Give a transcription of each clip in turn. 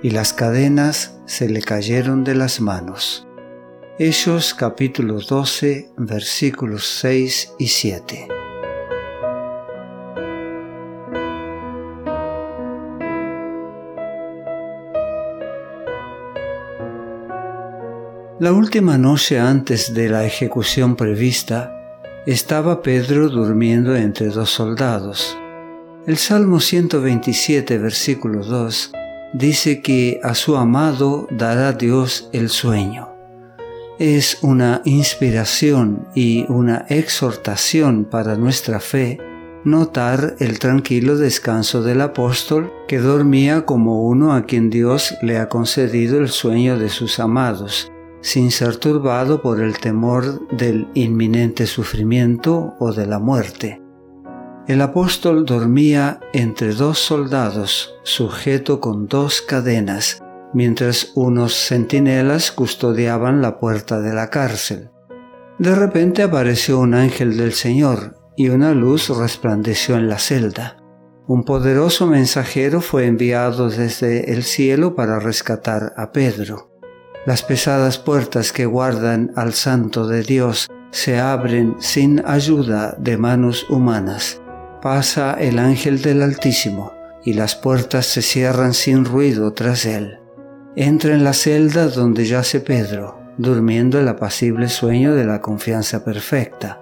Y las cadenas se le cayeron de las manos. Hechos capítulo 12 versículos 6 y 7. La última noche antes de la ejecución prevista, estaba Pedro durmiendo entre dos soldados. El Salmo 127, versículo 2, dice que a su amado dará Dios el sueño. Es una inspiración y una exhortación para nuestra fe notar el tranquilo descanso del apóstol que dormía como uno a quien Dios le ha concedido el sueño de sus amados sin ser turbado por el temor del inminente sufrimiento o de la muerte. El apóstol dormía entre dos soldados, sujeto con dos cadenas, mientras unos centinelas custodiaban la puerta de la cárcel. De repente apareció un ángel del Señor y una luz resplandeció en la celda. Un poderoso mensajero fue enviado desde el cielo para rescatar a Pedro. Las pesadas puertas que guardan al Santo de Dios se abren sin ayuda de manos humanas. Pasa el ángel del Altísimo y las puertas se cierran sin ruido tras él. Entra en la celda donde yace Pedro, durmiendo el apacible sueño de la confianza perfecta.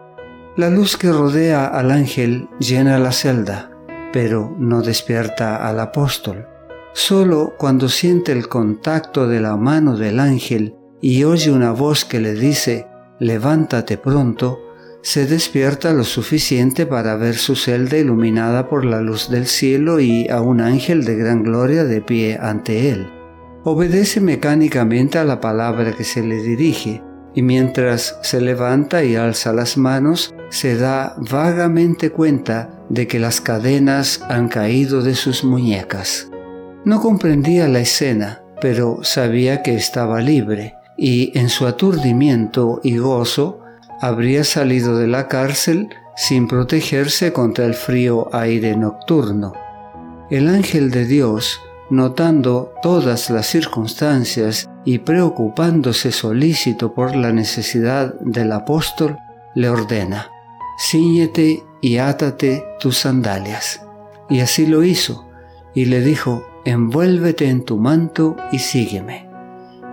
La luz que rodea al ángel llena la celda, pero no despierta al apóstol. Solo cuando siente el contacto de la mano del ángel y oye una voz que le dice, levántate pronto, se despierta lo suficiente para ver su celda iluminada por la luz del cielo y a un ángel de gran gloria de pie ante él. Obedece mecánicamente a la palabra que se le dirige, y mientras se levanta y alza las manos, se da vagamente cuenta de que las cadenas han caído de sus muñecas. No comprendía la escena, pero sabía que estaba libre y en su aturdimiento y gozo habría salido de la cárcel sin protegerse contra el frío aire nocturno. El ángel de Dios, notando todas las circunstancias y preocupándose solícito por la necesidad del apóstol, le ordena, Cíñete y átate tus sandalias. Y así lo hizo, y le dijo, envuélvete en tu manto y sígueme.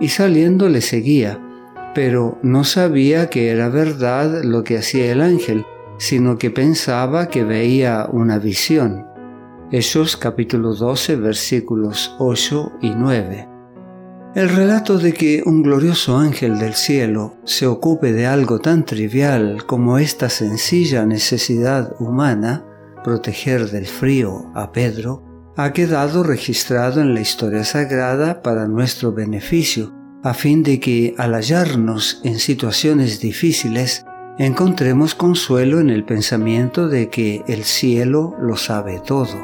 Y saliendo le seguía, pero no sabía que era verdad lo que hacía el ángel, sino que pensaba que veía una visión. Hechos capítulo 12 versículos 8 y 9. El relato de que un glorioso ángel del cielo se ocupe de algo tan trivial como esta sencilla necesidad humana, proteger del frío a Pedro, ha quedado registrado en la historia sagrada para nuestro beneficio, a fin de que al hallarnos en situaciones difíciles, encontremos consuelo en el pensamiento de que el cielo lo sabe todo.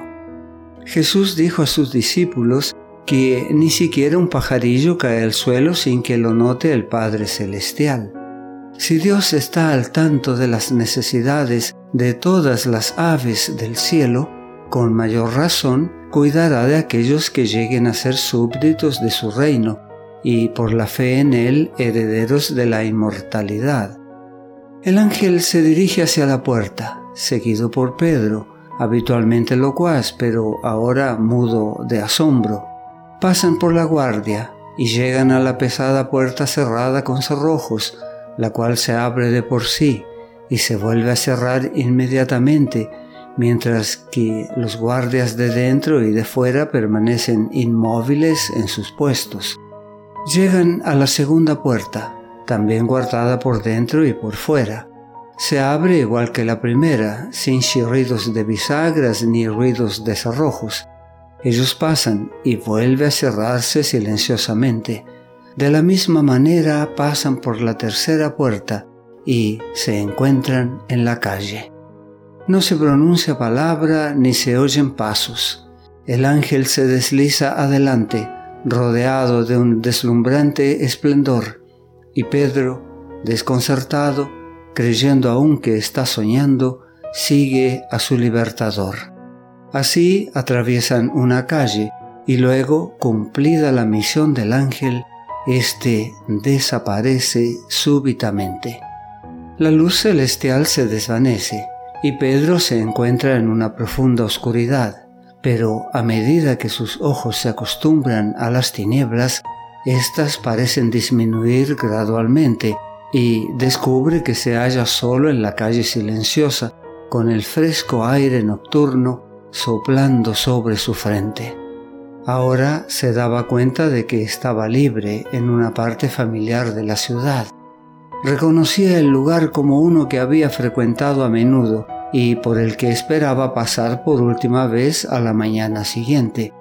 Jesús dijo a sus discípulos que ni siquiera un pajarillo cae al suelo sin que lo note el Padre Celestial. Si Dios está al tanto de las necesidades de todas las aves del cielo, con mayor razón cuidará de aquellos que lleguen a ser súbditos de su reino y por la fe en él herederos de la inmortalidad. El ángel se dirige hacia la puerta, seguido por Pedro, habitualmente locuaz, pero ahora mudo de asombro. Pasan por la guardia y llegan a la pesada puerta cerrada con cerrojos, la cual se abre de por sí y se vuelve a cerrar inmediatamente mientras que los guardias de dentro y de fuera permanecen inmóviles en sus puestos. Llegan a la segunda puerta, también guardada por dentro y por fuera. Se abre igual que la primera, sin chirridos de bisagras ni ruidos de cerrojos. Ellos pasan y vuelve a cerrarse silenciosamente. De la misma manera pasan por la tercera puerta y se encuentran en la calle. No se pronuncia palabra ni se oyen pasos. El ángel se desliza adelante, rodeado de un deslumbrante esplendor, y Pedro, desconcertado, creyendo aún que está soñando, sigue a su libertador. Así atraviesan una calle y luego, cumplida la misión del ángel, éste desaparece súbitamente. La luz celestial se desvanece y Pedro se encuentra en una profunda oscuridad, pero a medida que sus ojos se acostumbran a las tinieblas, éstas parecen disminuir gradualmente y descubre que se halla solo en la calle silenciosa, con el fresco aire nocturno soplando sobre su frente. Ahora se daba cuenta de que estaba libre en una parte familiar de la ciudad. Reconocía el lugar como uno que había frecuentado a menudo y por el que esperaba pasar por última vez a la mañana siguiente.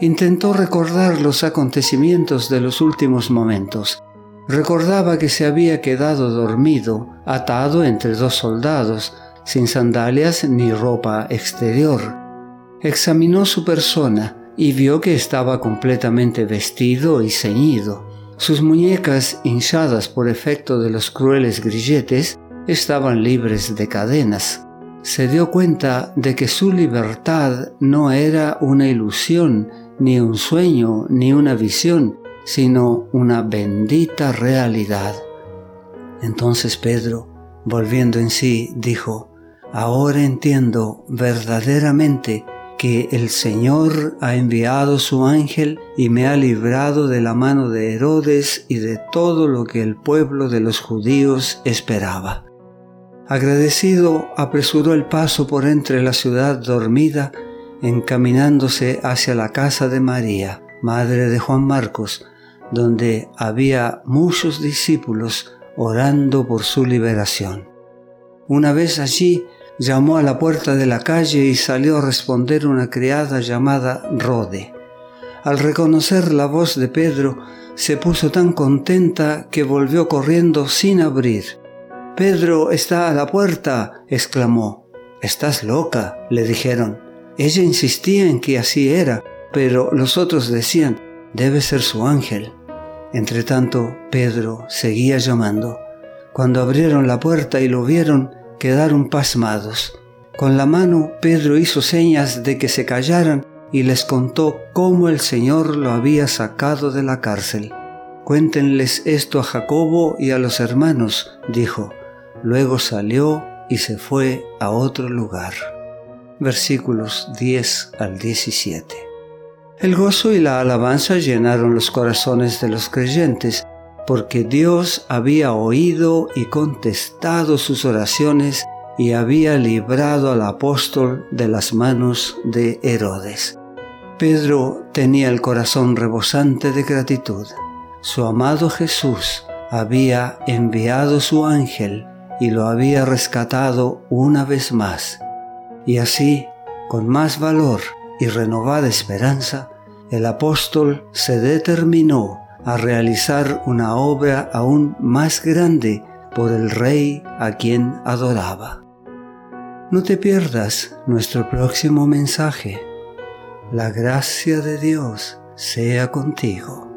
Intentó recordar los acontecimientos de los últimos momentos. Recordaba que se había quedado dormido, atado entre dos soldados, sin sandalias ni ropa exterior. Examinó su persona y vio que estaba completamente vestido y ceñido. Sus muñecas, hinchadas por efecto de los crueles grilletes, estaban libres de cadenas. Se dio cuenta de que su libertad no era una ilusión, ni un sueño, ni una visión, sino una bendita realidad. Entonces Pedro, volviendo en sí, dijo, Ahora entiendo verdaderamente que el Señor ha enviado su ángel y me ha librado de la mano de Herodes y de todo lo que el pueblo de los judíos esperaba. Agradecido, apresuró el paso por entre la ciudad dormida, encaminándose hacia la casa de María, madre de Juan Marcos, donde había muchos discípulos orando por su liberación. Una vez allí, llamó a la puerta de la calle y salió a responder una criada llamada Rode. Al reconocer la voz de Pedro, se puso tan contenta que volvió corriendo sin abrir. Pedro está a la puerta, exclamó. Estás loca, le dijeron. Ella insistía en que así era, pero los otros decían, debe ser su ángel. Entretanto, Pedro seguía llamando. Cuando abrieron la puerta y lo vieron, quedaron pasmados. Con la mano Pedro hizo señas de que se callaran y les contó cómo el Señor lo había sacado de la cárcel. Cuéntenles esto a Jacobo y a los hermanos, dijo. Luego salió y se fue a otro lugar. Versículos 10 al 17. El gozo y la alabanza llenaron los corazones de los creyentes porque Dios había oído y contestado sus oraciones y había librado al apóstol de las manos de Herodes. Pedro tenía el corazón rebosante de gratitud. Su amado Jesús había enviado su ángel y lo había rescatado una vez más. Y así, con más valor y renovada esperanza, el apóstol se determinó a realizar una obra aún más grande por el Rey a quien adoraba. No te pierdas nuestro próximo mensaje. La gracia de Dios sea contigo.